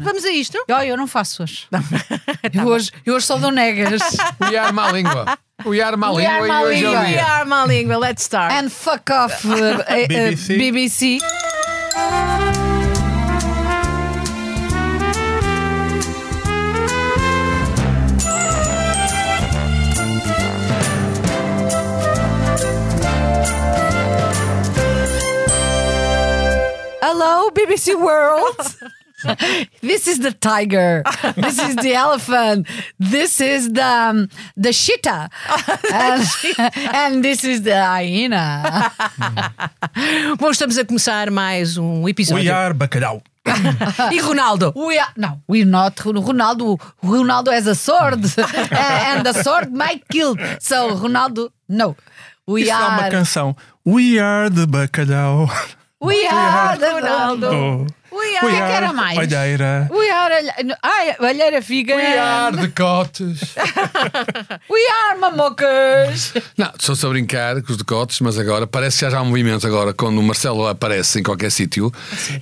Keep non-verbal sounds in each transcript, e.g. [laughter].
Vamos a isto? Oh, eu não faço hoje. [laughs] eu, hoje eu hoje só dou negas. [laughs] We are má língua. We are má We are língua e hoje é o. We dia. are má língua. Let's start. And fuck off, uh, uh, uh, BBC. BBC. Hello, BBC World. [laughs] [laughs] this is the tiger. This is the elephant. This is the um, the cheetah, [laughs] and, and this is the hyena. [laughs] Bom, estamos a começar mais um episódio. We are bacalhau. E Ronaldo? We are no, we're not Ronaldo. Ronaldo has a sword, and the sword might kill. So Ronaldo, no. We Isso é uma are. canção. We are the bacalhau. We are the Ronaldo. Oh. We O que é que era mais? Olheira. We are. alhe- Ai, Alheira Figa. We are decotes. [laughs] We are mamocas. Não, estou-se a brincar com os decotes, mas agora parece que já já há um movimento agora, quando o Marcelo aparece em qualquer sítio,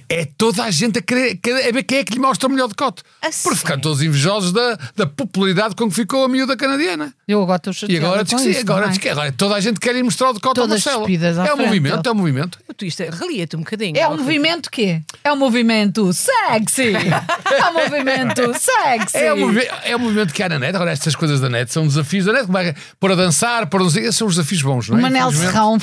é toda a gente a querer, querer a ver quem é que lhe mostra o melhor decote. Por ficar todos invejosos da, da popularidade com que ficou a miúda canadiana. Eu agora estou E chateada agora diz com que sim, isso, agora é? diz que agora toda a gente quer ir mostrar o decote ao Marcelo. É o frente. movimento, é o movimento. Tu isto relia-te um bocadinho. É um movimento quê? É um movimento sexy. [laughs] É um movimento sexy. É o, movi- é o movimento que há na net. Agora, estas coisas da net são desafios da net. É que pôr a dançar, pôr a não sei, esses são os desafios bons, não O é? Manel Infelizmente. Serrão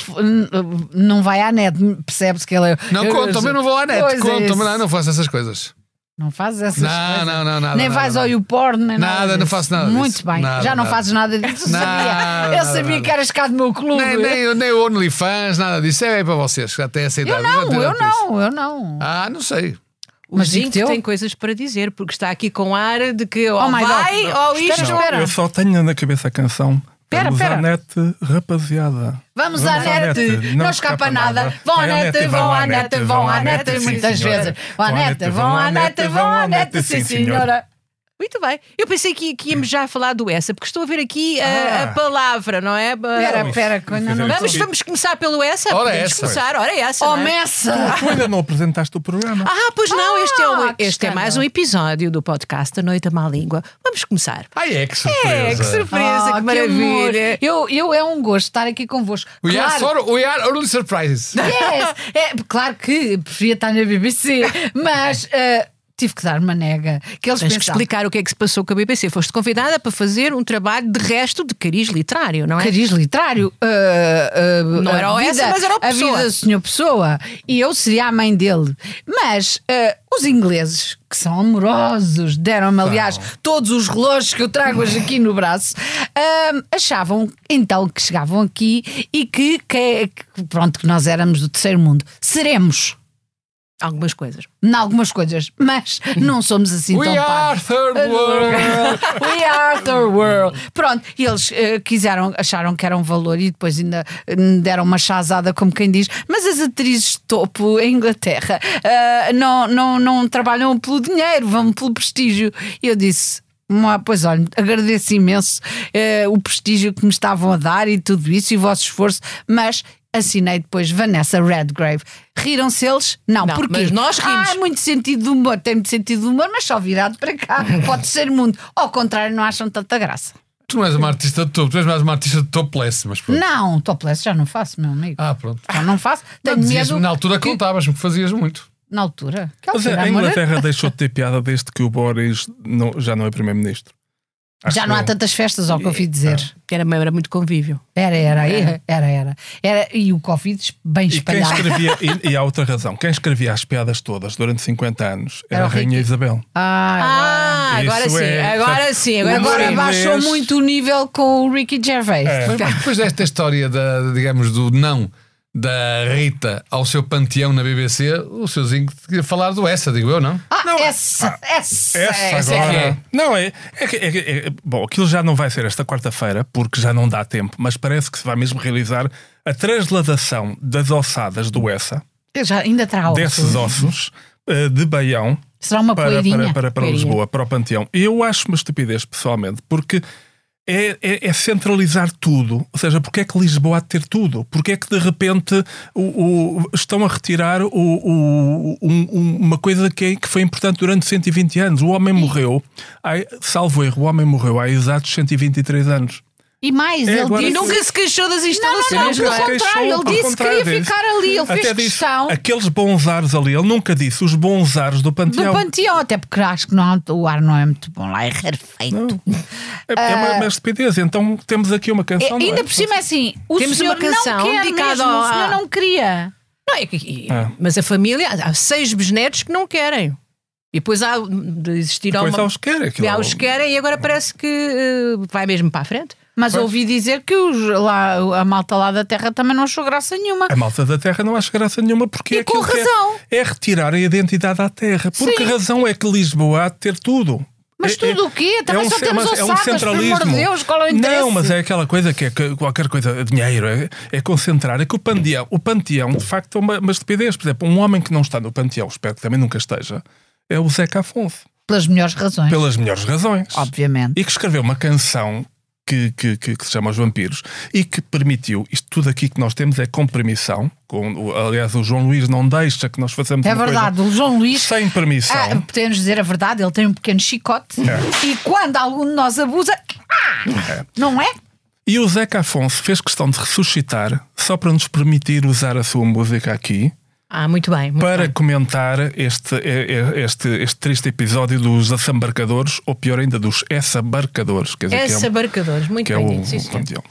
não vai à net, percebe-se que ele é. Não eu- conta, também não vou à net. Pois é Conta, não, não faço essas coisas. Não fazes essas Não, coisas. não, não, nada, Nem nada, vais nada. ao YouPorn, nem nada. Nada, não faço nada Muito disso. bem. Nada, Já não nada. fazes nada disso. Eu sabia. Nada, eu sabia nada. que eras cá do meu clube. Nem, nem, nem o OnlyFans, nada disso. É para vocês, que já têm essa idade. eu não, eu isso. não, eu não. Ah, não sei. O Mas Zinco digo-te eu. tem coisas para dizer, porque está aqui com ar de que ou Oh my God. vai Não, ou isto. espera, Não, espera. eu só tenho na cabeça a canção. Pera, Vamos pera. à net, rapaziada. Vamos, à net, não, escapa nada. Vão à net, vão à net, vão à net, muitas vezes. Vão à net, vão à net, vão à net, sim senhora. Muito bem. Eu pensei que, que íamos já falar do essa, porque estou a ver aqui a, a palavra, não é? Espera, espera, que eu ainda não Vamos, vamos começar pelo essa? Ora, Podemos essa. começar. Ora, essa. Oh, não é? Messa! Tu ainda não apresentaste o programa. Ah, pois não, este, é, Ah, o- que este é mais um episódio do podcast A Noite à Má Língua. Vamos começar. Ai, é que surpresa. É, que surpresa, Ah, que maravilha. amor. Eu, eu é um gosto estar aqui convosco. We, are Claro, sort- we are early surprises. Yes. É, claro que preferia estar na BBC, mas eh, tive que dar uma nega. Que eles Tens que explicar o que é que se passou com a BBC. Foste convidada para fazer um trabalho de resto de cariz literário, não é? Cariz literário. eh, eh, Não a era o essa, mas era o A Pessoa. vida do senhor Pessoa. E eu seria a mãe dele. Mas eh, os ingleses, que são amorosos, deram-me, aliás, todos os relógios que eu trago hoje aqui no braço, eh, achavam então que chegavam aqui e que, que, que, pronto, que nós éramos do terceiro mundo. Seremos. Algumas coisas. Em algumas coisas, mas não somos assim We tão are parvos. third world. [laughs] We are the world. Pronto, e eles eh, quiseram, acharam que era um valor e depois ainda eh, deram uma chazada, como quem diz. Mas as atrizes de topo em Inglaterra eh, não, não, não trabalham pelo dinheiro, vão pelo prestígio. E eu disse. "Mua, Pois olha, agradeço imenso eh, o prestígio que me estavam a dar e tudo isso e o vosso esforço, mas assinei depois Vanessa Redgrave. Riram-se eles? Não, Não, porque mas nós rimos. Ah, muito sentido de humor, tem muito sentido de humor, mas só virado para cá. [laughs] Pode ser mundo. Ao contrário, não acham tanta graça. Tu não és uma artista de topo, tu és mais uma artista de topless, mas pronto. Não, topless já não faço, meu amigo. Ah, pronto. Já não faço. Não, Tenho dizias-me medo. na altura que- contavas-me que fazias muito. Na altura. Que Mas altura, a amor? Inglaterra deixou de ter piada desde que o Boris não- já não é primeiro-ministro. Acho Já não há tantas festas, ao que eu ouvi dizer. Que era, era muito convívio. Era, era, era, era, era, era. E o Covid bem E quem espalhado. escrevia, [laughs] e, e há outra razão, quem escrevia as piadas todas durante 50 anos era, Era a Rainha. Isabel. Ah, Ah, agora sim, é- agora sim. Agora, agora Agora baixou muito o nível com o Ricky Gervais. É. Mas depois desta história, da, digamos, do não da Rita ao seu panteão na BBC, o seu Zinco queria falar do essa, digo eu, não? Ah, essa, essa, Essa é agora. que é. Não, é, é, que- é é- Bom, aquilo já não vai ser esta quarta-feira, porque já não dá tempo, mas parece que se vai mesmo realizar a transladação das ossadas do Essa, Eu já ainda trago. desses ossos, eh, de Baião Será uma para, para, para, para. Lisboa, para o Panteão. Eu acho uma estupidez, pessoalmente, porque é, é, é centralizar tudo. Ou seja, porque é que Lisboa há de ter tudo? Porque é que de repente o, o- estão a retirar o- um- um- uma coisa que, é- que foi importante durante 120 anos? O homem morreu, ai, salvo erro, o homem morreu há exatos 123 anos. E mais, É, ele agora- E disse. nunca se queixou das Não, não, instalações. não, nunca pelo contrário, ele disse que queria disse- ficar ali. Ele Até fez disse, questão aqueles bons ares ali, ele nunca disse os bons ares do do Panteão. panteão, até porque acho que não, o ar não é muito bom lá, é rarefeito. É, é uma, uma estupidez. Então temos aqui uma É, canção. não é? ainda por cima é assim, o Temos senhor uma canção não quer mesmo, ao- o senhor não queria. Não, é Ah. Mas a família, há seis bisnetos que não querem. E depois há de existir Depois uma. há os que querem. Há os que querem e agora parece que eh, vai mesmo para a frente. Mas ouvi dizer que os, lá, a malta lá da terra também não achou graça nenhuma. A malta da terra não acha graça nenhuma porque E é com é- razão. É, retirar a identidade à terra. Por que razão é que Lisboa há de ter tudo? Mas É- tudo é- o quê? Também um só temos mas é um ossadas, pelo amor de centralismo. Deus, qual é o interesse? Não, mas é aquela coisa que é que qualquer coisa, dinheiro, é, é concentrar. É que o panteão, o panteão de facto é uma, uma estupidez. Por exemplo, um homem que não está no panteão, espero que também nunca esteja, é o Zeca Afonso. Pelas melhores razões, Pelas melhores razões. obviamente. E que escreveu uma canção que, que, que, que se chama Os Vampiros e que permitiu, isto tudo aqui que nós temos é com permissão. Com, aliás, o João Luís não deixa que nós façamos É verdade, o João Luís. sem permissão. Ah, podemos dizer a verdade, ele tem um pequeno chicote É. e quando algum de nós abusa, ah, não é? E o Zeca Afonso fez questão de ressuscitar só para nos permitir usar a sua música aqui Ah, muito bem. Muito para bem. comentar este, eh, eh, este, este triste episódio dos assambarcadores, ou pior ainda, dos essa-barcadores. Quer dizer, que é muito que é bem o, dito, sim, o senhor. panteão.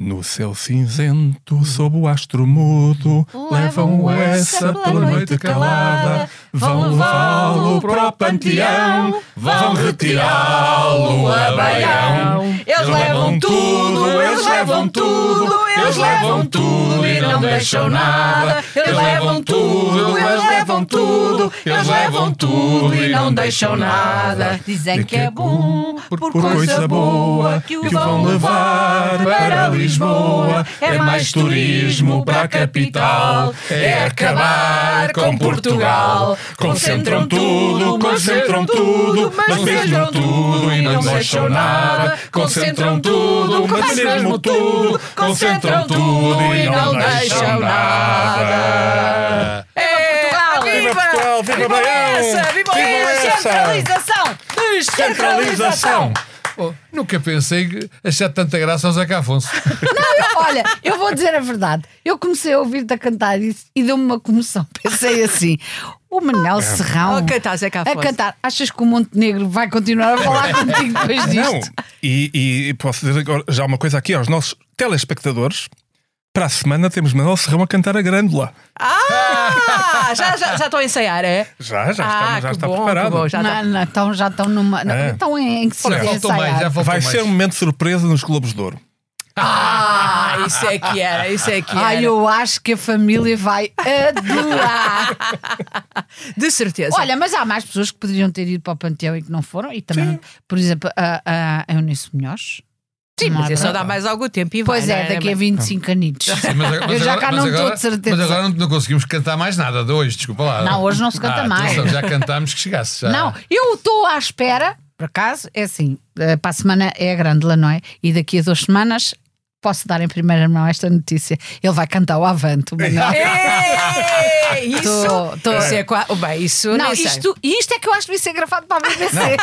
No céu cinzento, sob o astro mudo, levam essa pela noite calada, vão levá-lo para o panteão, vão retirá-lo a Baião. Eles levam tudo, eles levam tudo, eles levam tudo e não deixam nada. Eles levam tudo, eles levam tudo, eles levam tudo e não deixam nada. Dizem que é bom por coisa boa que o vão levar para Lisboa. É mais turismo para a capital, é acabar com Portugal. Concentram tudo, concentram tudo, mas mesmo tudo e não deixam nada. Concentram tudo, mas mesmo tudo, concentram tudo e não deixam nada. É Portugal! Viva Portugal, viva Baião! viva essa! Descentralização! Descentralização! Oh, nunca pensei que achar tanta graça ao Zeca Afonso. Olha, eu vou dizer a verdade. Eu comecei a ouvir-te a cantar isso e deu-me uma comoção. [laughs] Pensei assim: o Manel Serrão A cantar Zeca a Afonso. cantar. Achas que o Montenegro vai continuar a falar contigo depois Não, disto? e, e posso dizer agora já uma coisa aqui aos nossos telespectadores. Para a semana temos Manuel Serrão a cantar a grândola. Ah, já, já, já estou a ensaiar, é? Já, já, ah, está, já está bom, preparado. bom, já. Não, não, então já estão numa. não, É. Estão em, em que se Olha, faltou mais, já Vai mais. ser um momento de surpresa nos Globos de Ouro. Ah, isso é que era, isso é que era. Ai, eu acho que a família vai adorar. [laughs] De certeza. Olha, mas há mais pessoas que poderiam ter ido para o Panteão e que não foram. E também, por exemplo, a, a, Eunice Munhoz. Sim, mas é isso só dá mais algum tempo e Pois vai, é, não daqui a 25 anitos. Sim, mas agora- Eu já cá não estou de certeza. Mas agora não, não conseguimos cantar mais nada de hoje, desculpa lá. Não, hoje não se canta Ah, mais. atenção, Já cantámos que chegasse. Já. Não, eu estou à espera, por acaso, é assim, eh, para a semana é a Grândola, não é? E daqui a duas semanas posso dar em primeira mão esta notícia. Ele vai cantar o Avante, o. É, isso, Tô- tô- isso é qua- bem, isso Não, isto, isto é que eu acho que devia ser gravado para a BBC.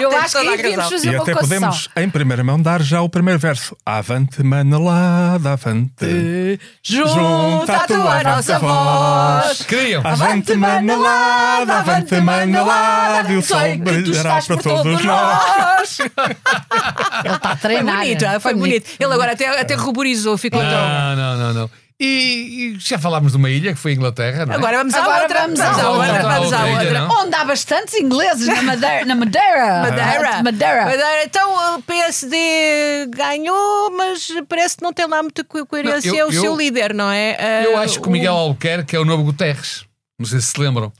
Eu Tens acho que aí devíamos fazer E uma até concessão. podemos, em primeira mão, dar já o primeiro verso. Avante, manalada, avante. Junta a tua nossa voz. Queriam. Avante, manalada, avante, manalada. E o sol Sei que tu brilhará estás para por todos nós. Ele está a Foi bonito, ah, foi bonito. Ele agora até, até ruborizou, ficou tão. Não, não, não, não. E, e já falámos de uma ilha que foi a Inglaterra, não é? Agora vamos à Agora outra. vamos à à outra. outra. Vamos à Outra ilha? Onde há bastantes ingleses na Madeira. Na Madeira. [laughs] Madeira. Madeira. Madeira. Então o PSD ganhou, mas parece que não tem lá muita co- coerência. Não, é eu- o eu- seu líder, não é? Ah, Eu acho que o Miguel Albuquerque é o novo Guterres. Não sei se se lembram.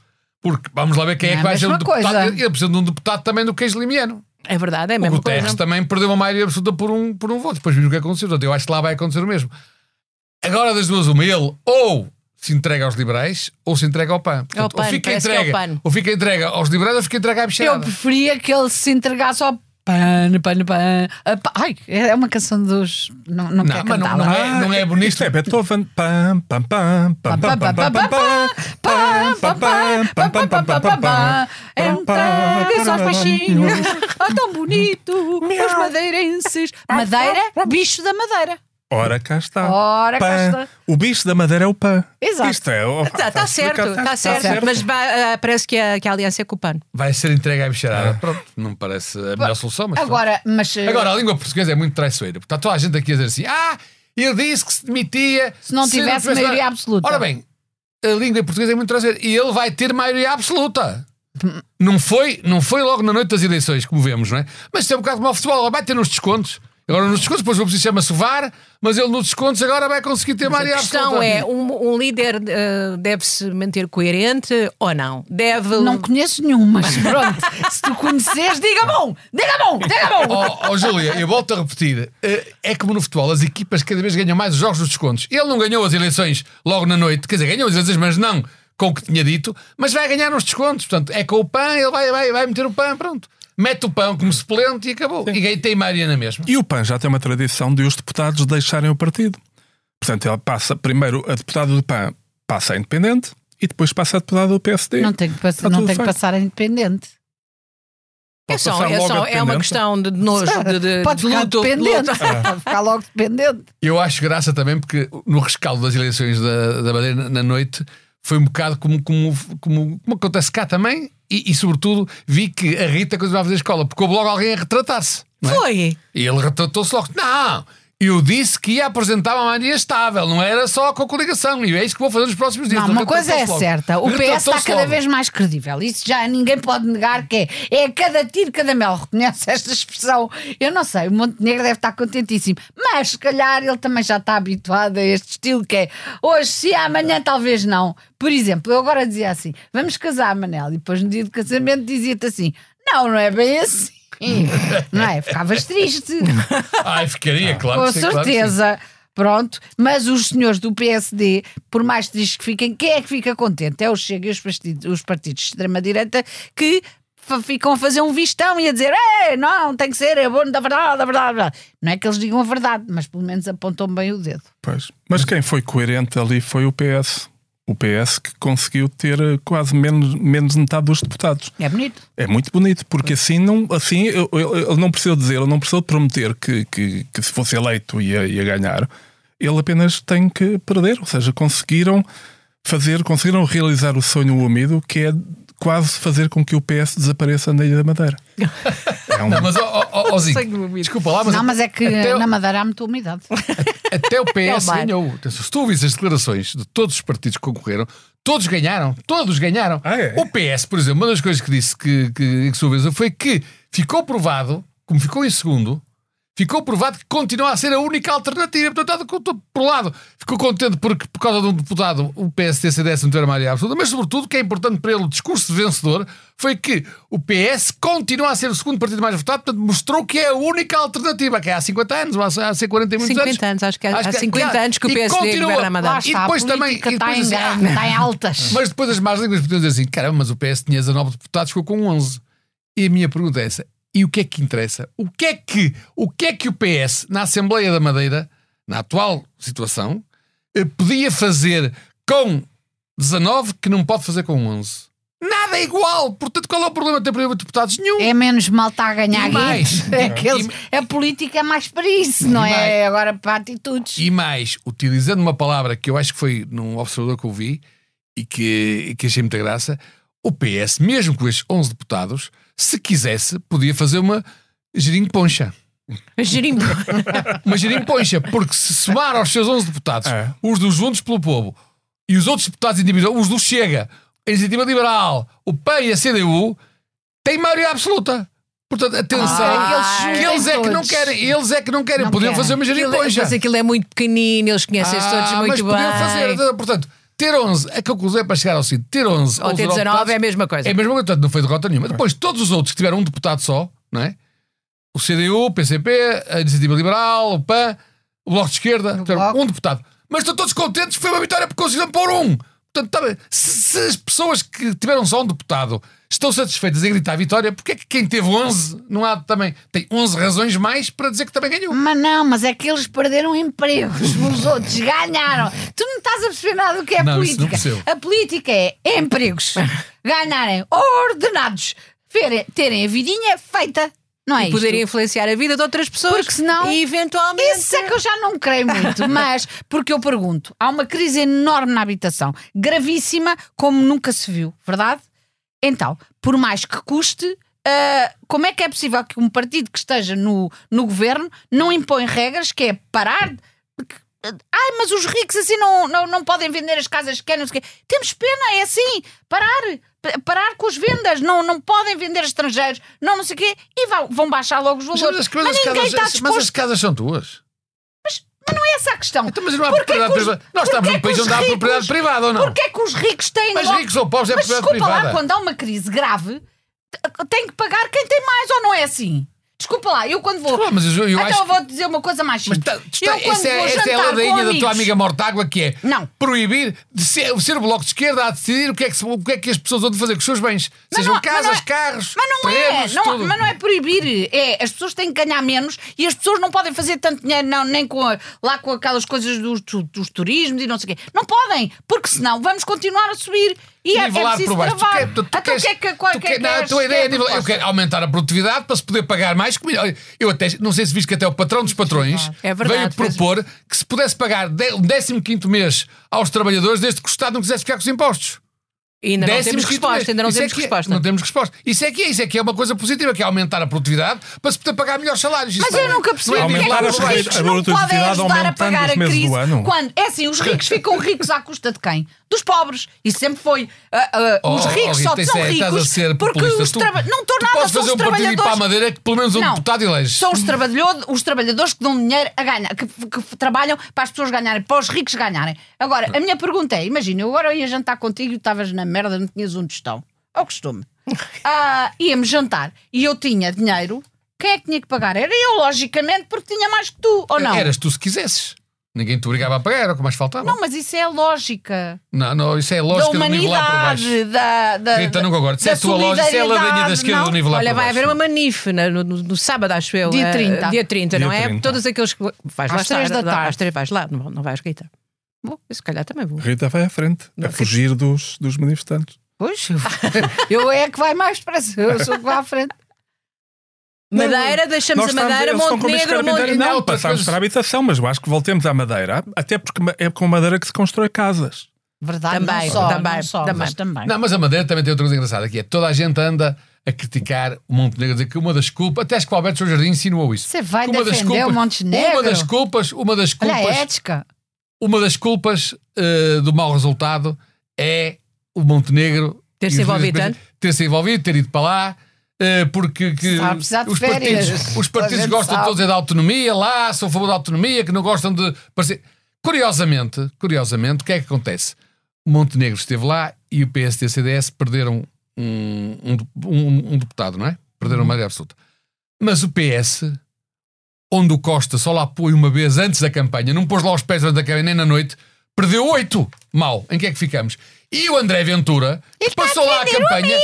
Porque vamos lá ver quem é, É que vai ser o deputado. coisa. Ele precisa de um deputado também do queijo limiano. É verdade, é a O Guterres coisa. também perdeu uma maioria absoluta por um, por um voto. Depois vimos o que aconteceu. Portanto, eu acho que lá vai acontecer o mesmo. Agora, das duas, uma, ele ou se entrega aos liberais ou se entrega ao PAN. Portanto, PAN, ou, fica é entrega, PAN. ou fica entrega aos liberais ou fica entrega à Eu bicharada. preferia que ele se entregasse ao Pan, pan, pan. Ah, Ai, é uma canção dos. Não, não, Não, quer mas não, não é, não é bonito. Isto é Beethoven. Pam, pam, pam, pam, pam, pam, pam, pam, pam, pam, pam, pam, pam, pam, pam, pam. Entregues aos peixinhos, oh, tão bonito, os madeirenses. Madeira, bicho da madeira. Ora, cá está. Ora, cá Pã. está. O bicho da madeira é o pã. Exato. Isto é. oh, Está está certo, está certo. Mas vai, ah, parece que a, que a aliança é com o pano. Vai ser entregue à bicharada. Pronto, não me parece a melhor solução, mas. pronto. Agora, mas eh, Agora, a língua portuguesa é muito traiçoeira. Está toda a gente aqui a dizer assim: ah, ele disse que se demitia. Se não tivesse tivesse- maioria absoluta. Ora bem, a língua portuguesa é muito traiçoeira e ele vai ter maioria absoluta. Não foi, não foi logo na noite das eleições, como vemos, não é? Mas isso é um bocado como ao futebol, ele vai ter nos descontos. Agora nos descontos, depois o preciso chama-se VAR, mas ele nos descontos agora vai conseguir ter A maioria questão absoluta. é: um, um líder ah, deve-se manter coerente ou não? Deve. não conheço nenhum, mas pronto. [laughs] se tu conheceres, diga-me um! Diga-me um! Diga-me um! Ó oh, Júlia, eu volto a repetir: eh, é como no futebol, as equipas cada vez ganham mais os jogos dos descontos. Ele não ganhou as eleições logo na noite, quer dizer, ganhou as eleições, mas não com o que tinha dito, mas vai ganhar nos descontos. Portanto, é com o PAN, ele vai, vai, vai meter o PAN, pronto. Mete o PAN como suplente e acabou. E ganha- tem maioria na mesma. E o PAN já tem uma tradição de os deputados deixarem o partido. Portanto, ele passa primeiro a deputada do PAN passa a independente e depois passa a deputada do PSD. Não tem que, pass- não tem que passar a independente. É, só, é, só- é uma questão de nojo, de, de, Pode de ficar luto. dependente. luto. Pode ficar logo dependente. Eu acho graça também porque no rescaldo das eleições da, da Madeira na- na noite foi um bocado como, como, como, como acontece cá também e, e, sobretudo vi que a Rita continuava a fazer escola porque houve logo alguém a retratar-se. é? Foi. E ele retratou-se logo. Não! Eu disse que ia apresentar uma maioria estável, não era só com a coligação. E é isso que vou fazer nos próximos dias. Não, Ele uma coisa é logo. certa, o PS está cada logo. vez mais credível. Isso já ninguém pode negar que é. É cada tiro, cada mel. Reconhece esta expressão? Eu não sei, o Montenegro deve estar contentíssimo. Mas se calhar ele também já está habituado a este estilo que é hoje sim, amanhã talvez não. Por exemplo, eu agora dizia assim: vamos casar, Manel. E depois no dia do casamento dizia-te assim: não, não é bem assim. Não é? Ficavas triste. Ai, ficaria, claro. Com que sim, claro que sim. certeza. Pronto, mas os senhores do PSD, por mais tristes que fiquem, quem é que fica contente? É o Chega e os partidos, os partidos de extrema-direita que ficam a fazer um vistão e a dizer Ei, não, tem que ser, é bom da verdade, da verdade, da verdade. Não é que eles digam a verdade, mas pelo menos apontam bem o dedo. Pois. Mas quem foi coerente ali foi o PS. O PS que conseguiu ter eh, quase menos, menos de metade dos deputados. É bonito. É muito bonito, porque assim não, assim, ele não precisou dizer, ele não precisou prometer que, que, que se fosse eleito ia, ia ganhar. Ele apenas tem que perder. Ou seja, conseguiram fazer, conseguiram realizar o sonho úmido que é quase fazer com que o PS desapareça na Ilha da Madeira. [laughs] É um- Não, mas, ó, ó, ó, ó, Zico, Sangue úmido. desculpa lá, mas, não, mas é que até, na Madeira há muita umidade. [laughs] até o PS É ganhou. Atenção, Se tu ouvis as declarações de todos os partidos que concorreram, todos ganharam. Todos ganharam. Ah, é? O PS, por exemplo, uma das coisas que disse que, que, que sua vez foi que ficou provado, como ficou em segundo, ficou provado que continua a ser a única alternativa. Portanto, está- por um lado, ficou contente porque, por causa de um deputado, o PSD CDS não tiver maioria absoluta, mas, sobretudo, o que é importante para ele, o discurso de vencedor, foi que o PS continua a ser o segundo partido mais votado, portanto, mostrou que é a única alternativa, que é há 50 anos, ou há há 40 e muitos 50 anos, acho que há- há 50 anos que o PSD continua. governa a Madeira. Lá E está, depois a também. política e está depois em, assim, está em altas. mas depois as más línguas podiam dizer assim: caramba, mas o PS tinha 19 deputados, ficou com 11. E a minha pergunta é essa: e o que é que interessa? O que é que o, que é que o PS, na Assembleia da Madeira, na atual situação, eh, podia fazer com 19 que não pode fazer com 11? Nada é igual! Portanto, qual é o problema de ter problema de deputados? Nenhum! É menos mal está a ganhar E mais. [laughs] É que eles- a política é mais para isso, não é mais. agora para atitudes. E mais, utilizando uma palavra que eu acho que foi num observador que eu vi e que, e que achei muita graça, o PS, mesmo com estes 11 deputados, se quisesse, podia fazer uma girimponcha. [laughs] Uma girimponcha, porque se somar aos seus 11 deputados, É. os dos Juntos pelo Povo e os outros deputados individuais, os do Chega, a Iniciativa Liberal, o PAN e a CDU, têm maioria absoluta. Portanto, atenção, Ah, que eles é que não todos. querem, eles é que não querem, Não podiam querem. fazer uma Aquilo, girimponcha. mas aquilo é muito pequenino, eles conhecem-se todos Ah, muito mas bem. podiam fazer. Portanto, ter 11, a conclusão é para chegar ao seguinte: ter 11 Ou ter 19 deputados é a mesma coisa. É a mesma coisa, portanto, não foi derrota nenhuma. Depois, todos os outros que tiveram um deputado só, não é? O CDU, o PCP, a Iniciativa Liberal, o PAN, o Bloco de Esquerda, tiveram Bloco. um deputado. Mas estão todos contentes, foi uma vitória porque conseguiram pôr um. Portanto, tá se, se as pessoas que tiveram só um deputado estão satisfeitas em gritar a vitória, porque é que quem teve 11 não há também tem 11 razões mais para dizer que também ganhou? Mas não, mas é que eles perderam empregos, [laughs] os outros ganharam. Tu não estás a perceber nada do que é Não, isso não política. a política é empregos, [laughs] ganharem ordenados, terem a vidinha feita. Não é E poderem isto? influenciar a vida de outras pessoas. Porque senão- E eventualmente. Isso é que eu já não creio muito, [laughs] mas porque eu pergunto: há uma crise enorme na habitação, gravíssima, como nunca se viu, verdade? Então, por mais que custe, ah, como é que é possível que um partido que esteja no, no governo não impõe regras que é parar? Ai, mas os ricos assim não, não, não podem vender as casas que querem, não sei o quê. Temos pena, é assim, parar. Pa- Parar com as vendas, não, não podem vender estrangeiros, não, não sei o quê, e vão, vão baixar logo os Mas valores. as, coisas, mas ninguém casas, está mas disposto as casas são tuas. Mas não é essa a questão. Então, mas não há Porquê propriedade que os- privada. Nós estamos num país os onde há propriedade privada ou não? Porquê que os ricos têm Mas logo- ricos ou pobres é Mas propriedade desculpa lá, privada. quando há uma crise grave, t- tem que pagar quem tem mais, ou não é assim? Desculpa lá, eu quando vou. Claro, mas eu- eu então acho eu vou dizer uma coisa mais Mas simples. tá, eu quando essa, é, vou essa é a ladainha da tua amiga Mortágua que é Não. proibir de ser, ser o bloco de esquerda a decidir o que, é que, se- o que é que as pessoas vão fazer com os seus bens. Mas Sejam não- mas casas, é- carros, Mas não é, terrenos, não, tudo. mas não é proibir. É, as pessoas têm que ganhar menos e as pessoas não podem fazer tanto dinheiro não, nem com a- lá com aquelas coisas dos, tu- dos turismos e não sei o quê. Não podem, porque senão vamos continuar a subir. E é, é Nivelar preciso por baixo. Tu travar. quer- tu- tu Então o queres- que é que, tu que é quer- não, é a tua ideia é nível- eu quero aumentar a produtividade para se poder pagar mais comida. Eu até não sei se viste que até o patrão dos patrões É verdade, veio fez- propor que se pudesse pagar um 15 mês aos trabalhadores desde que o Estado não quisesse ficar com os impostos. E ainda não temos resposta, ainda não Isso é temos que é- resposta. Não temos resposta. Isso é que é, isso é que é uma coisa positiva, que é aumentar a produtividade para se poder pagar melhores salários. Isso Mas eu nunca percebi é porque é que os ricos a não podem ajudar a pagar a crise. Quando? É assim, os ricos ficam ricos à custa de quem? Dos pobres. E sempre foi. ah, Oh, os ricos oh, só Rita, são isso é- ricos porque os trabalhadores. Não estou nada, são fazer os um partido e ir para a trabalhadores. Madeira que pelo menos um Não. deputado elege. São os, trabalhador- os trabalhadores que dão dinheiro a ganhar, que, que trabalham para as pessoas ganharem, para os ricos ganharem. Agora, a minha pergunta é: imagina, eu agora ia jantar contigo e estavas na merda, não tinhas um tostão. É o costume. Ah, íamos jantar e eu tinha dinheiro. Quem é que tinha que pagar? Era eu, logicamente, porque tinha mais que tu, ou não? Eras tu se quisesses. Ninguém te obrigava a pagar, era o que mais faltava. Não, mas isso é a lógica Não, não, isso é a da lógica do nivelar por baixo. humanidade, da, da, Rita, não concordo. Isso é da a tua lógica, isso é a ladinha da solidariedade, esquerda não? do nivelar Olha, por vai baixo. haver uma manif na- no, no- no sábado, acho eu. Dia eh, 30. Dia 30, não Dia é? 30. Todos aqueles que. Vais lá Às três estar, da tarde. Às três vais lá, não, não vais, Rita. Vou, eu se calhar também vou. Rita vai à frente, a fugir dos, dos manifestantes. Pois, [laughs] eu, é que vai mais depressa, eu sou que vai à frente. Madeira, deixamos Nós a Madeira, com Montenegro, Biscarpinteira. Montenegro. Não, Não, passamos para a habitação, mas eu acho que voltemos à Madeira, até porque é com Madeira que se constrói casas. Verdade, Também, não só, também, não só, também. mas também. Não, mas a Madeira também tem outra coisa engraçada, que é toda a gente anda a criticar o Montenegro, a dizer que uma das culpas, até acho que o Alberto Jardim insinuou isso. Você vai defender o Montenegro? Uma das culpas, uma das Olha a culpas, ética. Uma das culpas eh, do mau resultado é o Montenegro Ter se e os envolvido líderes- tanto? ter se envolvido, ter ido para lá. eh, porque que Está a precisar de os férias. partidos, os partidos gostam sabe. todos é da autonomia lá, são a favor da autonomia, que não gostam de parecer. Curiosamente, curiosamente, o que é que acontece? O Montenegro esteve lá e o PSD e o CDS perderam um, um, um- um deputado, não é? Perderam a maioria absoluta. Mas o PS, onde o Costa só lá pôs uma vez antes da campanha, não pôs lá os pés durante a campanha nem na noite, perdeu oito. Mal. Em que é que ficamos? E o André Ventura, que passou lá a o campanha.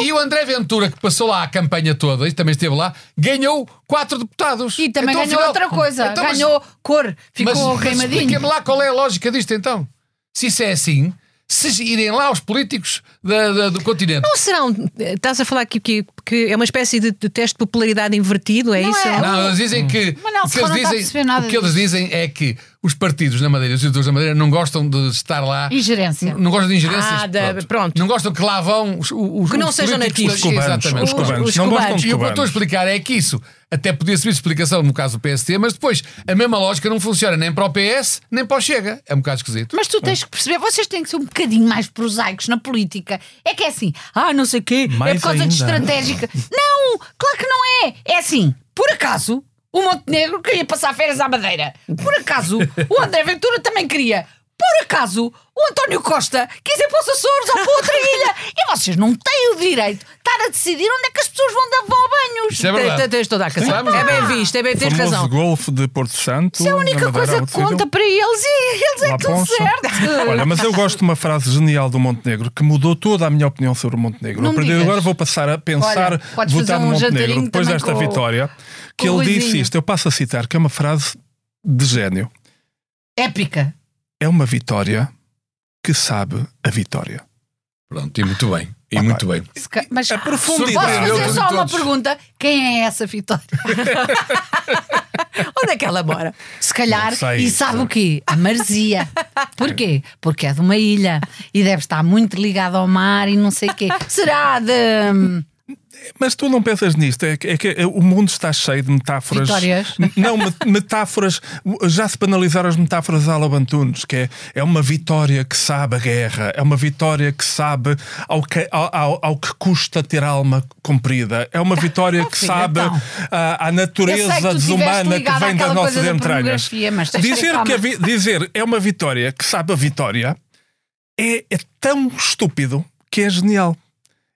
E o André Ventura, que passou lá a campanha toda e também esteve lá, ganhou quatro deputados. E também Então, ganhou afinal- outra coisa. Então, mas- ganhou cor. Ficou mas, mas queimadinho. explica-me lá qual é a lógica disto então. Se isso é assim, se irem lá os políticos da- da- do continente. Não serão. Estás a falar que, que, que é uma espécie de, de teste de popularidade invertido, é Não isso? é. Não, eles dizem que, Manel o que, eles dizem, o que eles dizem é que os partidos na Madeira, os eleitores da Madeira, não gostam de estar lá. Ingerência. Não gostam de ingerências. Ah, da- pronto. Não gostam que lá vão os, os Que não os sejam nativos. Os cubanos, Exatamente. os cubanos. os não cubanos. gostam de E o que eu estou a explicar é que isso até podia servir de explicação no caso do PST, mas depois a mesma lógica não funciona nem para o PS nem para o Chega. É um bocado esquisito. Mas tu tens que perceber, vocês têm que ser um bocadinho mais prosaicos na política. É que é assim, ah, não sei o quê, é Mais por causa de ainda. estratégica. Não, claro que não é. É assim, por acaso, o Montenegro queria passar férias à Madeira. Por acaso, o André Ventura também queria. por acaso o António Costa quis ir para os Açores ou para outra ilha e vocês não têm o direito de estar a decidir onde é que as pessoas vão dar vão banhos. Isso é verdade. Tens- Tens toda a razão. É bem visto, é bem, tens razão. golfe de Porto Santo. Isso é a única Madeira, coisa que conta para eles e eles é Ponça. certo. Olha, mas eu gosto de uma frase genial do Montenegro que mudou toda a minha opinião sobre o Montenegro. A partir de digas. agora vou passar a pensar, votar no Montenegro depois desta vitória. Que ele disse Luizinho. isto, eu passo a citar, que é uma frase de gênio. Épica. É uma vitória que sabe a vitória. Pronto, e muito bem. E Ah, muito bem. Mas A posso profundidade. Surpreendeu fazer só uma pergunta? Quem é essa Vitória? [laughs] Onde é que ela mora? Se calhar, sei. e sabe o quê? A marzia. Porquê? Porque é de uma ilha e deve estar muito ligado ao mar e não sei o quê. Será de. Mas tu não pensas nisto, é que, é que o mundo está cheio de metáforas. Vitórias. Não, me- [laughs] metáforas. Já se banalizaram as metáforas alabantunes, que é, é uma vitória que sabe a guerra, é uma vitória que sabe ao que, ao, ao- que custa ter a alma comprida, é uma vitória [laughs] que filha, sabe então. a, natureza que desumana que vem das nossas da entranhas. Dizer, que vi- dizer é uma vitória que sabe a vitória é, é tão estúpido que é genial.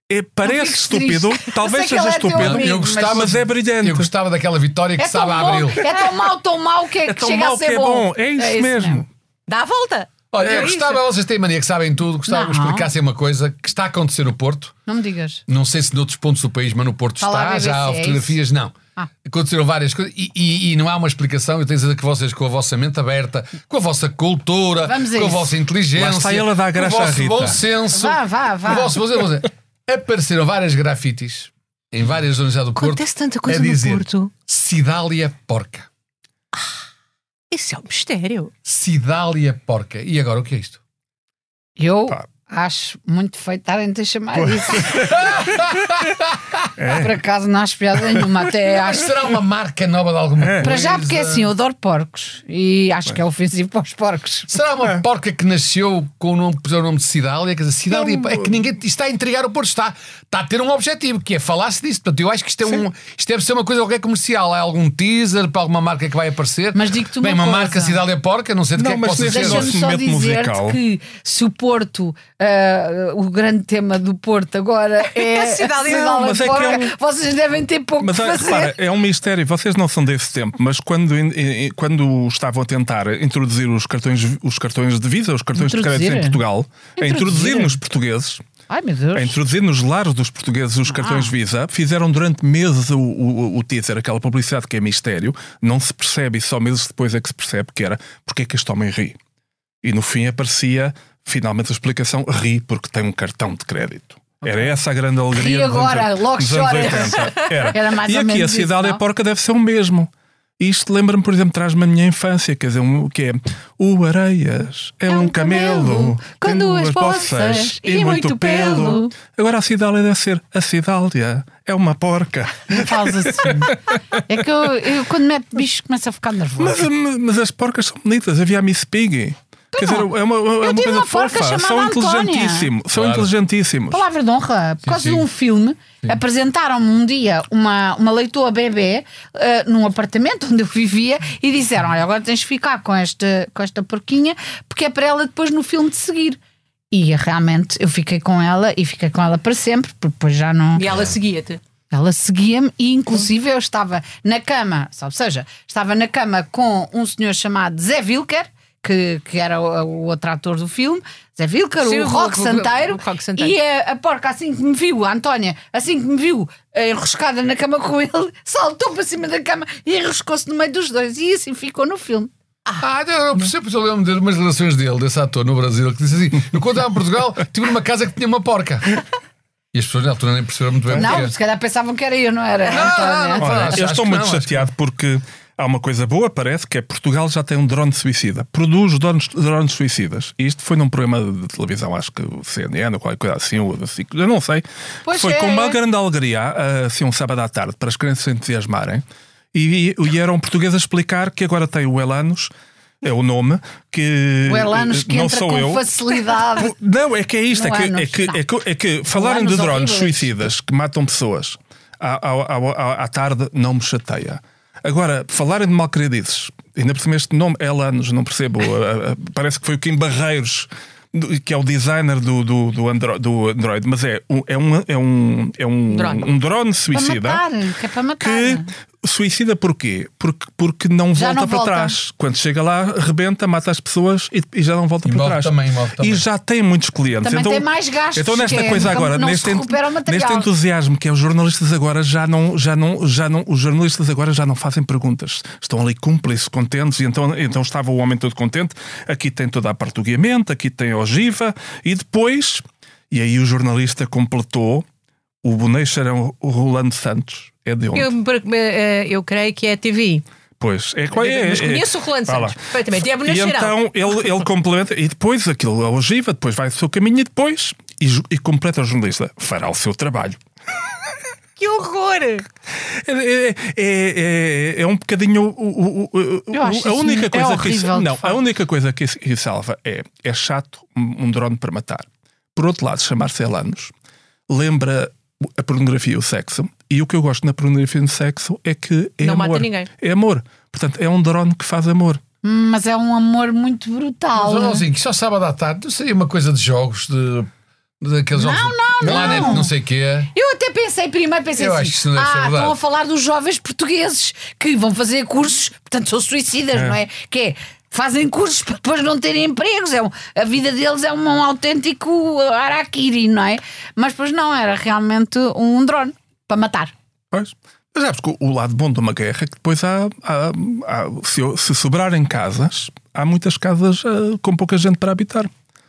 É, parece estúpido, triste. talvez que seja é estúpido, amigo, eu gostava, mas é brilhante. Eu gostava daquela vitória que É sabe a bom, abril. é tão mau, tão mau que, É [laughs] que tão chega a mau que ser é bom. É isso mesmo. Dá a volta. Olha, É eu isso. gostava, vocês têm mania que sabem tudo, gostava que Não. me explicassem uma coisa que está a acontecer no Porto. Não me digas. Não sei se noutros pontos do país, mas no Porto Está lá a está, já há BBC, é fotografias, não. Ah. Aconteceram várias coisas e, e- e não há uma explicação. Eu tenho certeza que vocês, com a vossa mente aberta, com a vossa cultura, a com a isso. vossa inteligência, a com o vosso bom senso, Vá, vá, vá. o vosso bom senso, dizer, apareceram várias grafites em várias zonas já do Porto Acontece tanta coisa a no dizer Porto. Cidália Porca. Isso é um mistério. Cidália Porca. E agora o que é isto? Eu Pá. acho muito feito estarem-te a chamar isso. [laughs] É. Por acaso não acho piada nenhuma. Até acho. será uma marca nova de alguma É. coisa? Para já, porque é assim, eu adoro porcos e acho que é ofensivo para os porcos. Será uma É. porca que nasceu com o nome, o nome de Cidália? Quer dizer, Cidália Não. é que ninguém está a intrigar o Porto, está, está a ter um objetivo, que é falar-se disso. Portanto, eu acho que isto, é um, isto deve ser uma coisa qualquer comercial. Há algum teaser para alguma marca que vai aparecer? Mas digo-te Bem, uma uma coisa. marca Cidália Porca, não sei de Não, que é que mas possa ser. Deixa-me só dizer-te musical. que se o Porto, ah, o grande tema do Porto agora [laughs] é Não, mas é que é um- vocês devem ter pouco Mas fazer. repara, é um mistério. Vocês não são desse tempo, mas quando, quando estavam a tentar introduzir os cartões, os cartões de Visa, os cartões de crédito em Introduzir? Portugal, a introduzir Introduzir? nos portugueses, Ai meu Deus. a introduzir nos lares dos portugueses os cartões Ah. Visa, fizeram durante meses o, o, o teaser, aquela publicidade que é mistério, não se percebe e só meses depois é que se percebe que era porque é que este homem ri. E no fim aparecia finalmente a explicação: ri porque tem um cartão de crédito. Era essa a grande alegria dos anos- agora, logo dos anos chora. 80. Era. Era mais e aqui a menos isso, cidade é porca deve ser o mesmo. Isto lembra-me, por exemplo, traz-me a minha infância, quer dizer, um, que é o Areias é, um, camelo, com tem duas e muito pelo. Agora a Cidália deve ser a Cidália é uma porca. Não falas assim. É que eu, eu, quando meto bichos começo a ficar Mas, nervoso. mas as porcas são bonitas. Havia a Miss Piggy. Quer dizer, é uma, é uma tive coisa uma porca fofa. São inteligentíssimos. São Claro. inteligentíssimos. Palavra de honra, por causa sim. de um filme, apresentaram-me um dia uma, uma leitora bebê eh, num apartamento onde eu vivia e disseram: Olha, agora tens de ficar com esta, com esta porquinha porque é para ela depois no filme de seguir. E realmente eu fiquei com ela e fiquei com ela para sempre, porque depois já não. E ela seguia-te. Ela seguia-me e, inclusive, eu estava na cama, ou seja, estava na cama com um senhor chamado Zé Wilker, que, que era o, o outro ator do filme, Zé Wilker, Sim, o o- Rock o- o- Santeiro, o Roque Santeiro. e a, a porca, assim que me viu, a Antónia, assim que me viu eh, enroscada na cama com ele, [laughs] saltou para cima da cama e enroscou-se no meio dos dois, e assim ficou no filme. Ah, eu eu percebo, eu lembro de umas relações dele, desse ator no Brasil, que disse assim: eu quando estava em Portugal, tive numa casa que tinha uma porca. E as pessoas na altura nem perceberam muito bem o Não, que se calhar pensavam que era eu, não era? não, Antónia? não, acho estou que muito não, acho chateado porque há uma coisa boa, parece, que é Portugal já tem um drone suicida. Produz drones, drones suicidas. E isto foi num programa de televisão, acho que o CNN ou qualquer coisa assim, ou SIC, eu não sei. Pois foi é. com uma grande alegria, assim, um sábado à tarde, para as crianças se entusiasmarem. E, e, era um português a explicar que agora tem o Elanos, é o nome, que O Elanos que não entra sou com eu. facilidade. [laughs] Não, é que é isto, é Não que, há, não é, que, é, que, é que falarem de drones horríveis. suicidas que matam pessoas à, à, à- à tarde não me chateia. Agora, falarem de malcredices ainda por cima este nome, Elanos, não percebo. parece que foi o Kim Barreiros, que é o designer do, do, do, Andro- do Android, mas é um, é um, é um, é um, Drone. um drone Para suicida. matar, que é para matar. Que suicida porquê? Porque, porque não Já volta não para volta. trás. Quando chega lá, rebenta, mata as pessoas e, e já não volta E para trás. também. E já tem muitos clientes. Também então, tem mais gastos, Então, nesta que é, coisa não- agora, neste, ent- neste entusiasmo que é os jornalistas agora já não, já não, já não, os jornalistas agora já não fazem perguntas. Estão ali cúmplices, contentes, e então, então estava o homem todo contente. Aqui tem toda a parte do guiamento, aqui tem a ogiva, e depois, e aí o jornalista completou o bonecheirão Rolando Santos. É de onde? Eu, eh, eu creio que é a TVI. Pois, é qual é? Mas é- conheço o Rolando. Santos perfeitamente. É E então ele, ele complementa, e depois aquilo, a ogiva, depois vai o seu caminho e depois, e, e completa o jornalista, fará o seu trabalho. Que horror! É, é, é, é- é um bocadinho o- a única é coisa que horrível, não, a única coisa que salva é é chato um um drone para matar. Por outro lado, chamar-se Elanos lembra a pornografia e o sexo. E o que eu gosto na pornografia e no sexo é que é Não amor. mata ninguém. É amor. Portanto, é um drone que faz amor. Mas é um amor muito brutal. Mas, Ronaldinho, que só sábado à tarde não seria uma coisa de jogos, de, daqueles jogos. não, Planet, não. não sei o quê. Eu até pensei, primeiro pensei Eu assim: acho que isso não deve ah, ser verdade." estão a falar dos jovens portugueses que vão fazer cursos, portanto são suicidas, não é? Que é, fazem cursos [laughs] para depois não terem empregos. É um- a vida deles é um, autêntico araquiri, não é? Mas depois não, era realmente um drone para matar. Pois. Mas sabes que o lado bom de uma guerra é que depois há, há- há- se, se sobrarem casas, há muitas casas ah, com pouca gente para habitar.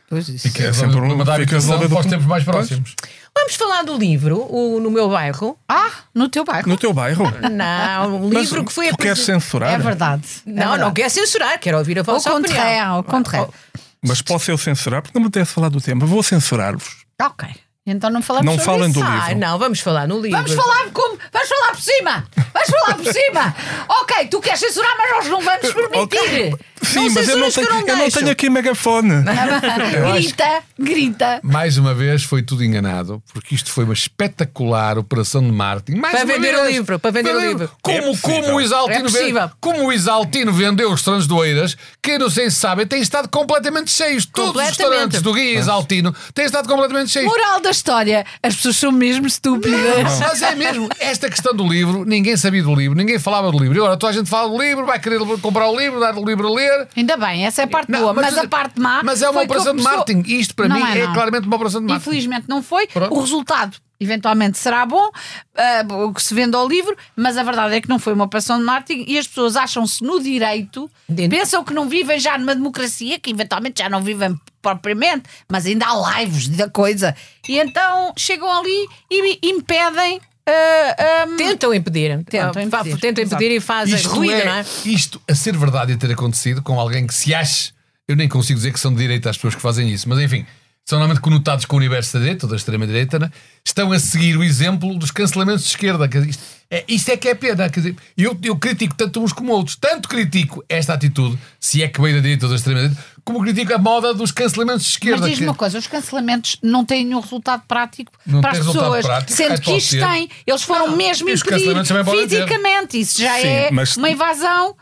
Pois isso. Que é É sempre um- fica resolvido para os tempos mais Pois. próximos. Vamos falar do livro, o No Meu Bairro. Ah, no teu bairro. No teu bairro. [laughs] Não, um Mas livro que foi tu queres censurar? É verdade. Não, é verdade. não quero censurar, quero ouvir a Ao vossa opinião. contrário, ao contrário. Mas posso eu censurar? Porque não me apetece falar do tema. Vou censurar-vos. Ok. Então não falamos Não sobre falem isso. do Ah, livro. não, vamos falar no livro. Vamos falar como? Vamos falar por cima! Vamos falar por cima! ok, tu queres censurar, mas nós não vamos [laughs] permitir! Sim, mas eu não, tenho, eu não eu não tenho aqui megafone. [laughs] grita, grita. Mais uma vez foi tudo enganado, porque isto foi uma espetacular operação de marketing. Mais Para uma vender vez. o livro, para vender o livro. Como, É como, o Isaltino É vende- como o Isaltino vendeu os restaurantes do Eiras, que não sei se sabem, têm estado completamente cheios. Todos os Completamente. restaurantes do Guia Isaltino têm estado completamente cheios. Moral da história: as pessoas são mesmo estúpidas. Mas é mesmo, esta questão do livro, ninguém sabia do livro, ninguém falava do livro. E agora toda a gente fala do livro, vai querer comprar o livro, dar o livro a ler. Ainda bem, essa é a parte Não, boa, mas, a parte má. Mas é uma operação de pessoa- marketing. Isto para Não mim é, não. claramente uma operação de marketing. Infelizmente não foi. Pronto. O resultado, eventualmente, será bom, ah, o que se vende ao livro, mas a verdade é que não foi uma operação de marketing e as pessoas acham-se no direito, Dentro- pensam que não vivem já numa democracia, que eventualmente já não vivem propriamente, mas ainda há lives da coisa. E então chegam ali e impedem. Ah, ah, Tentam impedir. Tentam Ah, fa- impedir. Tentam impedir e fazem Isto, ruído, é, não é? isto a ser verdade e ter acontecido com alguém que se ache, eu nem consigo dizer que são de direita as pessoas que fazem isso, mas enfim, são normalmente conotados com o universo da direita ou da extrema-direita, né? estão a seguir o exemplo dos cancelamentos de esquerda. Quer dizer, Isto é, isto é que é pena. Quer dizer, eu, eu critico tanto uns como outros, tanto critico esta atitude, se é que veio da direita ou da extrema-direita, como critico a moda dos cancelamentos de Mas esquerda. diz-me que- uma coisa: os cancelamentos não têm nenhum resultado prático Não para as pessoas, prático? sendo Ai, que isto ter. tem. Eles foram Não, mesmo e os impedir cancelamentos também podem ter. fisicamente. Isso já Sim, é mas- uma invasão.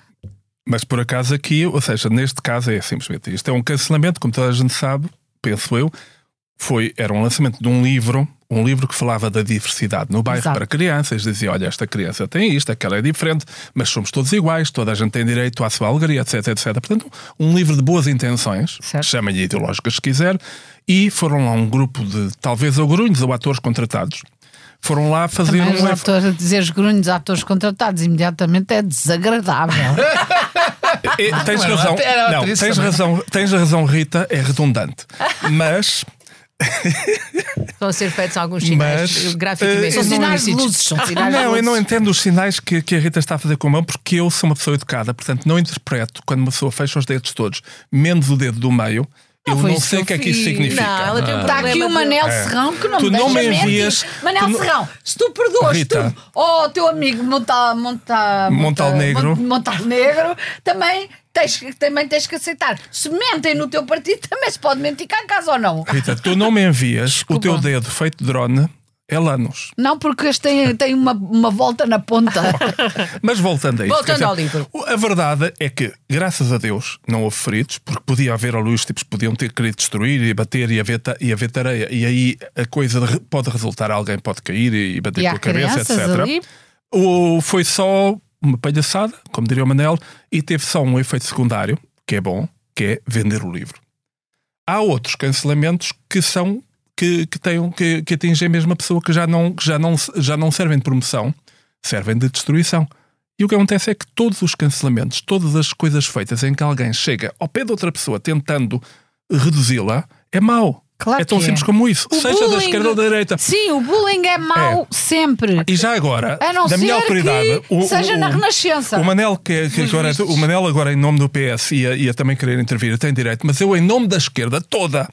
Mas por acaso aqui, ou seja, neste caso é simplesmente isto. É um cancelamento, como toda a gente sabe, penso eu, foi, era um lançamento de um livro, um livro que falava da diversidade no bairro Exato. para crianças. Dizia, olha, esta criança tem isto, aquela é diferente, mas somos todos iguais, toda a gente tem direito à sua alegria, etc, etc. Portanto, um livro de boas intenções, chama-lhe ideológicas se quiser, e foram lá um grupo de, talvez, agrunhos ou atores contratados, foram lá fazer Também os um... atores, dizer os grunhos atores contratados imediatamente é desagradável. [laughs] É, tens Não, razão, era não, atriz tens também. razão, tens razão, Rita, é redundante. [laughs] Mas Estão a ser feitos alguns sinais Mas, graficamente. eh, São não sinais de explícitos. luzes. São [laughs] sinais de não, eu luzes. não entendo os sinais que, que a Rita está a fazer com a mão, porque eu sou uma pessoa educada, portanto não interpreto quando uma pessoa fecha os dedos todos, menos o dedo do meio. Eu não sei o que é que isso significa. Não, ela tem um Está aqui problema o Manel É. Serrão que não Tu me não deixa me envias- mentir. Manel tu não- Serrão, se tu perdoas Rita. tudo ao teu amigo Monta, Monta, Montal Negro. Mon- Montal Negro, também tens, que- também tens que aceitar. Se mentem no teu partido, também se pode mentir cá em casa ou não. Rita, tu não me envias o teu dedo feito de drone É Lanos. Não, porque este tem, tem uma, uma volta na ponta. [laughs] Mas voltando a isto. Voltando dizer, ao livro. A verdade é que, graças a Deus, não houve feridos, porque podia haver ali os tipos podiam ter querido destruir e bater e haver, e haver tareia. E aí a coisa de- pode resultar, alguém pode cair e bater e com a cabeça, etc. ali. O, foi só uma palhaçada, como diria o Manel, e teve só um efeito secundário, que é bom, que é vender o livro. Há outros cancelamentos que são que, que, têm, que, que atingem a mesma pessoa que já não, que já, não, já não servem de promoção, servem de destruição. E o que acontece é que todos os cancelamentos, todas as coisas feitas em que alguém chega ao pé de outra pessoa tentando reduzi-la, é mau. Claro é tão é. simples como isso. O Seja da bullying- esquerda ou da direita. Sim, o bullying é mau sempre. E já agora, A não da minha autoridade, que seja na Renascença. o Manel, que, que agora, o Manel agora em nome do PS ia, ia também querer intervir, tem direito, mas eu em nome da esquerda toda,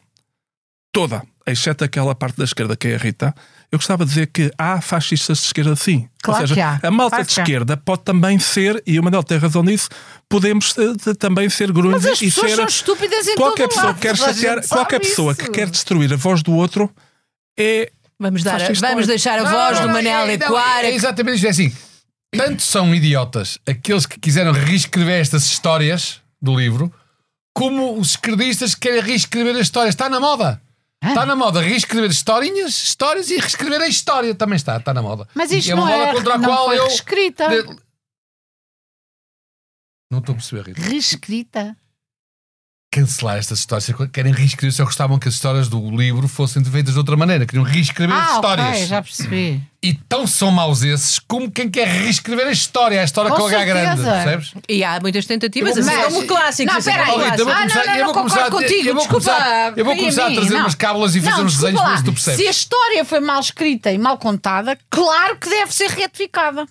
toda, exceto aquela parte da esquerda que é a Rita, eu gostava de dizer que há fascistas de esquerda sim. Claro Ou seja, que há. a malta Claro de esquerda pode também ser, e o Manel tem razão nisso, podemos de- também ser grunhos Mas as e pessoas ser. são estúpidas em qualquer todo pessoa lado. que quer chatear, qualquer pessoa isso. que quer destruir a voz do outro é. Vamos, dar, Fascista vamos é. deixar a Não, voz não, do Manel é- ecoar. É exatamente isto. É assim. Tanto são idiotas aqueles que quiseram reescrever estas histórias do livro, como os esquerdistas que querem reescrever as histórias. Está na moda. Ah. Está na moda reescrever historinhas, histórias e reescrever a história. Também está, está na moda. Mas isto é uma não, moda é, contra a não qual foi eu. reescrita. Não estou a perceber, Rita. Reescrita. Cancelar estas histórias. Querem reescrever, só gostavam que as histórias do livro fossem feitas de outra maneira. Queriam reescrever as Ah, histórias. ok, já percebi. E tão são maus esses como quem quer reescrever a história, a história Com com, H grande, percebes? E há muitas tentativas, vou assim começar- como clássicos. Não, assim peraí. Rita, eu vou Ah, clássicos. não, começar, não, eu não vou começar, concordo contigo, eu vou desculpa, começar, eu vou começar a mim, trazer não. umas cábulas e fazer Não, uns desenhos, lá. mas tu percebes. Se a história foi mal escrita e mal contada, claro que deve ser retificada.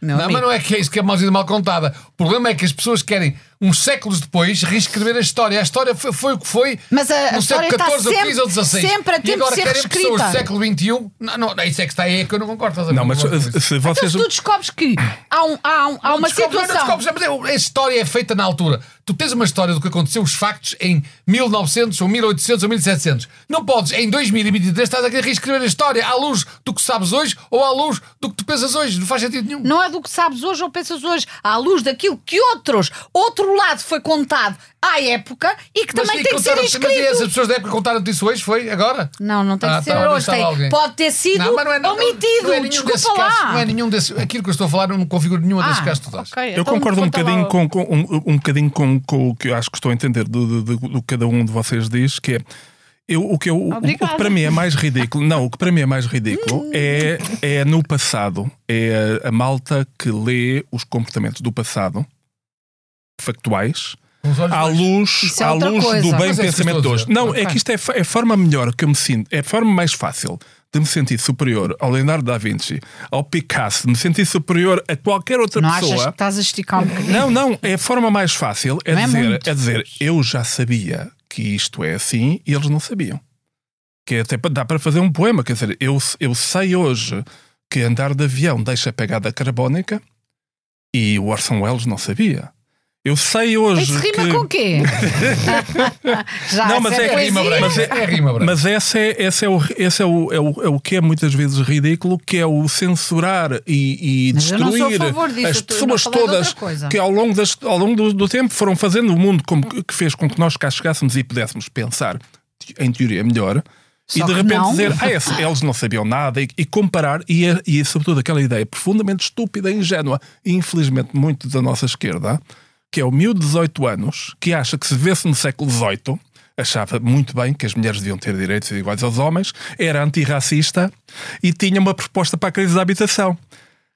Não, amigo. mas não é que é isso que é mal mal contada. O problema é que as pessoas querem, uns séculos depois, reescrever a história. A história foi, foi o que foi Mas a- a no história século está XIV, 15 ou 16. sempre a e tempo de agora ser querem pessoas reescrita. do século XXI. Não, não, isso é que está aí que eu não concordo. estás a ver? Não, mas Não se Então, vocês. se tu descobres que há, um- há um- há uma não, situação. desculpa, mas a história é feita na altura. Tu tens uma história do que aconteceu, os factos, em 1900 ou 1800 ou 1700. Não podes, em 2023, estás a querer reescrever a história à luz do que sabes hoje ou à luz do que tu pensas hoje. Não faz sentido nenhum. Não é do que sabes hoje ou pensas hoje, à luz daquilo que outros, outro lado foi contado à época e que Mas também tem que ser contaram- Mas e escrito. pessoas da época contaram-te isso hoje? Foi? Agora? Não, não tem Ah, que ser tá, hoje. tem- pode ter sido mas não é, não, omitido. não é nenhum Desculpa desses lá. casos. Não é nenhum desses. Aquilo que eu estou a falar, eu não configuro nenhuma desses Ah, casos que tu dás. ok, Eu então concordo um bocadinho, com, com- um, um bocadinho com, com o que eu acho que estou a entender do, do, do- do que cada um de vocês diz, que é eu, o, que eu, o- o, que para mim é mais ridículo, não, o que para mim é mais ridículo é, é no passado, é a, a malta que lê os comportamentos do passado, factuais, à luz, Isso é à luz coisa. do bem Mas é pensamento de estou a hoje. Não, é que isto é, é a forma melhor que eu me sinto, é a forma mais fácil de me sentir superior ao Leonardo da Vinci, ao Picasso, de me sentir superior a qualquer outra Não achas pessoa. que estás a esticar um bocadinho? Não, não, é a forma mais fácil é Não é dizer, muito. é dizer, eu já sabia que isto é assim e eles não sabiam. Que é até para dá para fazer um poema, quer dizer, eu, eu sei hoje que andar de avião deixa pegada carbónica e o Orson Welles não sabia. Eu sei hoje Isso rima que com o quê? [laughs] Já, Não, mas essa é que- rima branca. mas é- É rima branca. Mas esse é, esse é, o, esse é, o, é, o, é o que é muitas vezes ridículo, que é o censurar e, e Mas destruir disso, as pessoas todas que ao longo, das, ao longo do, do tempo foram fazendo o mundo como que fez com que nós cá chegássemos e pudéssemos pensar, em teoria, melhor. Só e de repente não. dizer, ah, esse- eles não sabiam nada e, e comparar, e, é- e é sobretudo aquela ideia profundamente estúpida e ingênua, e infelizmente muito da nossa esquerda, que é o miúdo de 18 anos, que acha que se vê-se no século XVIII, achava muito bem que as mulheres deviam ter direitos iguais aos homens, era antirracista e tinha uma proposta para a crise da habitação.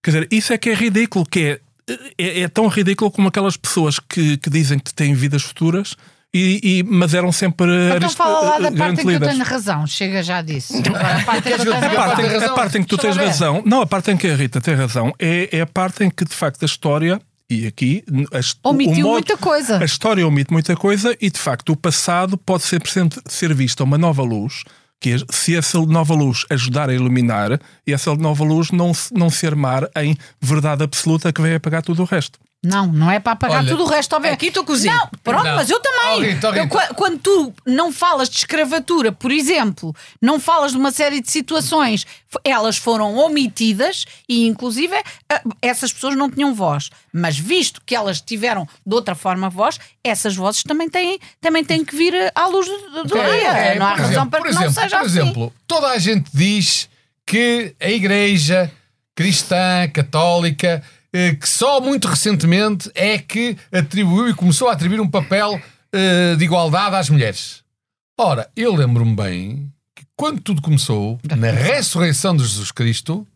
Quer dizer, isso é que é ridículo, que é, é, é tão ridículo como aquelas pessoas que, que dizem que têm vidas futuras, e, e- mas eram sempre Então fala lá da parte grandes em que eu líderes. tenho razão. Chega já disso. A parte em que A parte parte, em, parte que tu tens razão, não, a parte em que a Rita tem razão, é, é a parte em que de facto a história, e aqui a, Omitiu modo- muita coisa. A história omite muita coisa e de facto o passado pode ser, ser visto a uma nova luz. Que é- se essa nova luz ajudar a iluminar e essa nova luz não, se- não se armar em verdade absoluta que vai apagar tudo o resto. Não, não é para apagar Olha, tudo o resto. Óbvio. aqui tu cozinha. Não, pronto, Não. mas eu também. Oh, Eu, quando tu não falas de escravatura, por exemplo, não falas de uma série de situações, elas foram omitidas e, inclusive, eh, essas pessoas não tinham voz. Mas visto que elas tiveram de outra forma voz, essas vozes também têm, também têm que vir eh, à luz do, do É, dia. é, não há por razão exemplo, para por que não exemplo, seja por assim. exemplo, toda a gente diz que a Igreja cristã, católica, que só muito recentemente é que atribuiu e começou a atribuir um papel eh, de igualdade às mulheres. Ora, eu lembro-me bem que quando tudo começou, na ressurreição de Jesus Cristo,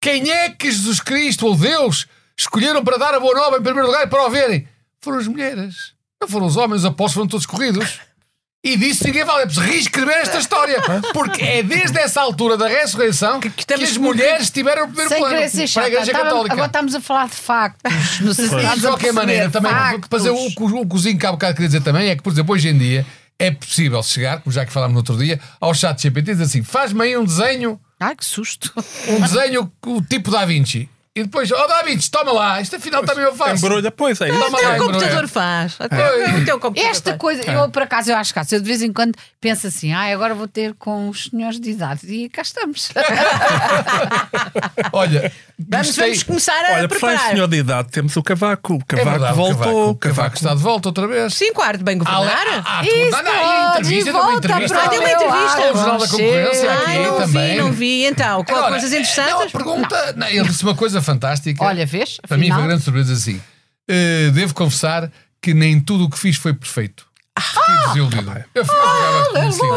quem é que Jesus Cristo ou Deus escolheram para dar a boa nova em primeiro lugar para o verem? Foram as mulheres. Não foram os homens, os apóstolos foram todos corridos. E disso ninguém vale. É preciso reescrever esta história. Porque é desde essa altura da ressurreição que, estamos as muito- mulheres tiveram o primeiro Sem plano ser para a. Igreja Estava- Católica. Agora estamos a falar de factos. Não sei se de qualquer maneira, também, fazer o, que o cozinho que há bocado queria dizer também é que, por exemplo, hoje em dia é possível chegar, como já que falámos no outro dia, ao chat GPT e dizer assim: faz-me aí um desenho, Ai, que susto. um desenho o tipo Da Vinci. E depois, ó Da Vinci, toma lá, isto afinal também eu faço. Embrulha, pois é isso. Toma O lá, teu embrulha. computador faz. O teu computador Esta faz. coisa, eu por acaso eu acho que há, eu de vez em quando penso assim, ah, agora vou ter com os senhores de idade e cá estamos. [laughs] Olha, Vamos, gostei- vamos começar a Olha, preparar. senhor de idade, temos o cavaco. O É cavaco verdade, voltou. O cavaco, o cavaco está de volta outra vez. Sim, quarto, bem Ah, governar. ah, ah, Isso, não, não, e entrevista, de deu uma volta entrevista. Ah, deu uma o entrevista. ar, Ao Jornal da Concorrência Rocher. aqui Ai, não também. vi, não vi. Então, coisas Não, interessantes? pergunta. Não, ele disse uma coisa fantástica. Olha, vês? Para mim foi grande surpresa assim. Eh, devo confessar que nem tudo o que fiz foi perfeito. Fiquei desiludido. Eu fui ah, Aleluia. Sítio.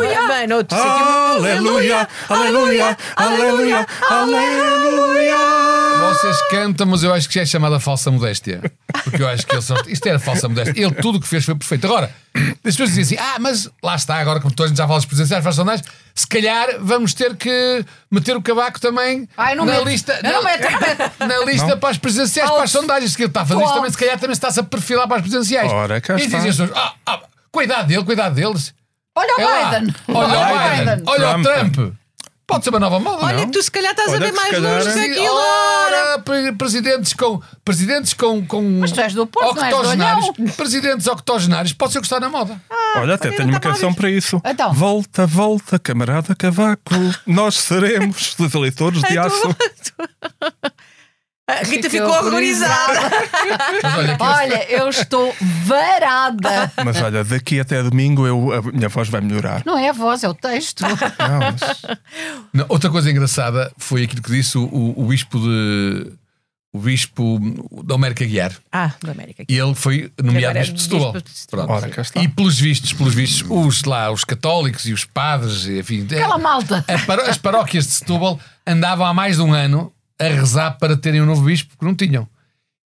Aleluia, aleluia, aleluia, aleluia. Vocês cantam, mas eu acho que já é chamada falsa modéstia. Porque eu acho que ele só... isto era falsa modéstia. Ele tudo o que fez foi perfeito. Agora, as pessoas dizem assim: ah, mas lá está, agora como toda a gente já fala dos presidenciais, faz sondagens, se calhar vamos ter que meter o cavaco também Ai, não na meto. lista. Eu não meto, não meto. [laughs] Na lista para as presidenciais, para as sondagens. Que ele está a fazer isto também, se calhar também se está-se a perfilar para as presidenciais. Ora, cá e dizem as pessoas: ah, ah, cuidado dele, cuidado deles. Olha o É. Biden. Olha o Biden. Olha o Trump. Trump. Pode ser uma nova moda. Olha, que tu se calhar estás Olha a ver que se mais calhar- longe daquilo. Ora, pre- presidentes com. Presidentes com. com Mas tu és do Porto, não és do octogenários. Olhão. Presidentes octogenários. Pode ser gostar na moda. Olha, até olha, tenho uma nunca canção mais. para isso. Então. Volta, volta, camarada Cavaco. [laughs] Nós seremos os eleitores de aço. [laughs] A Rita Fiquei ficou horrorizada. Olha, Olha, eu estou varada. Mas olha, daqui até domingo eu, a minha voz vai melhorar. Não é a voz, é o texto. Não, mas- [laughs] Não, outra coisa engraçada foi aquilo que disse o, o, o bispo de. O bispo da América Guiar. Ah, da América. E ele foi nomeado é bispo de Setúbal. bispo de Setúbal. Pronto. Ora. E pelos vistos, pelos vistos, os, lá, os católicos e os padres, enfim, Aquela malta. a paró- as paróquias de Setúbal andavam há mais de um ano a rezar para terem um novo bispo, porque não tinham.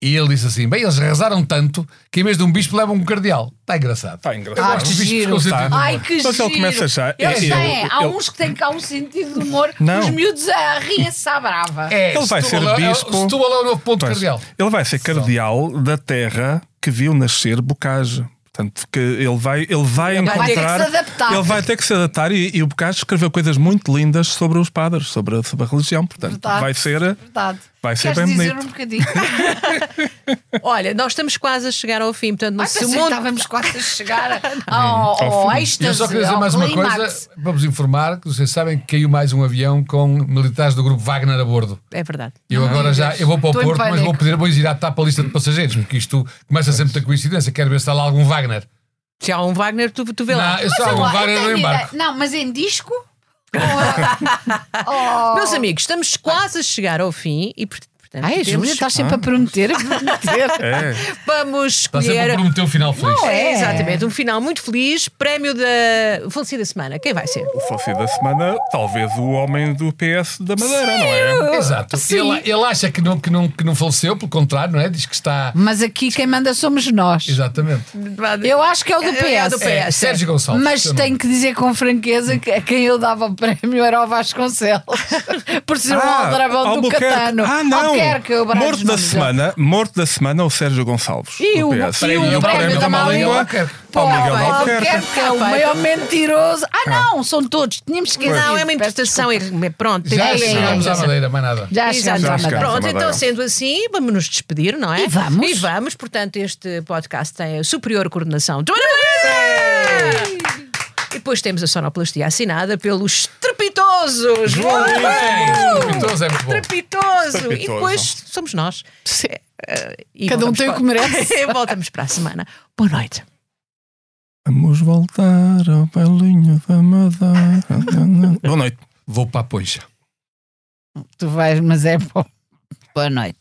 E ele disse assim: bem, eles rezaram tanto que em vez de um bispo levam um cardeal. Está engraçado. Está Eu engraçado. Ah, que giro. humor. Ai, que Mas ele giro. começa já- Eles eu- têm, há eu- uns que têm cá um sentido de humor. Não. Os miúdos a rirem-se à brava. É, Ele vai ser é- bispo. Setúbal é o novo ponto Pois, cardeal. ele vai ser cardeal da terra que viu nascer Bocage. Portanto, que ele vai, ele vai Ele vai ter que encontrar. se adaptar. Ele vai ter que se adaptar e, e o Bocage escreveu coisas muito lindas sobre os padres, sobre a, sobre a religião. Portanto, Verdade. vai ser. Verdade. Vai ser Queres bem dizer bonito. um bocadinho? [laughs] Olha, nós estamos quase a chegar ao fim, portanto, Ai, se o mundo. estávamos quase a chegar [laughs] ao, ao fim. E eu êxtase, só queria dizer ao mais uma coisa para vos informar: que vocês sabem que caiu mais um avião com militares do grupo Wagner a bordo. É verdade. Eu agora já eu vou para o Estou Porto, mas vou pedir vou ir à para a lista de passageiros, porque isto começa sempre a coincidência. Quero ver se está lá algum Wagner. Se há um Wagner, tu, tu vê lá. Não, eu só lá, eu Wagner no embarque. Não, mas em disco? [laughs] oh. Meus amigos, estamos quase a chegar ao fim e, portanto, Ai, Júlia, estás sempre a prometer, a prometer. [laughs] É. vamos sempre escolher. prometer um final feliz. Não é? É, exatamente, um final muito feliz. Prémio da Falecida Semana. Quem vai ser? O fosse da semana, talvez o homem do PS da Madeira, não é? Exato. Sim. Ele, ele acha que não, que, não, que não faleceu, pelo contrário, não é? Diz que está. Mas aqui quem manda somos nós. Exatamente. Eu acho que é o do É, é do PS. É, PS. Sérgio Gonçalves. Mas tenho que dizer com franqueza que a quem eu dava o prémio era o Vasconcelos. [laughs] Por ser um Ah, aldrabão do. Catano. Ah, não. Quer que eu morto da semana, morto da semana, o Sérgio Gonçalves. E o- e o o prémio da má língua? Pô, que é o maior mentiroso. Ah, não, são todos. Tínhamos esquecido. Não, é uma interpretação. É, pronto, Já é, à madeira, mais nada. Já chegamos Exato. à. Madeira. Pronto, então sendo assim, vamos nos despedir, não é? E vamos. E vamos, portanto, este podcast tem a superior coordenação de Joana! E depois temos a sonoplastia assinada pelo estrepitoso João! Estrepitoso é muito bom. Estrepitoso! E depois somos nós. Eh, e Cada um tem o para- que merece. [laughs] Voltamos para a semana. Boa noite. Vamos voltar ao belinho da Madeira. [laughs] Boa noite. Vou para a poixa. Tu vais, mas é bom. Boa noite.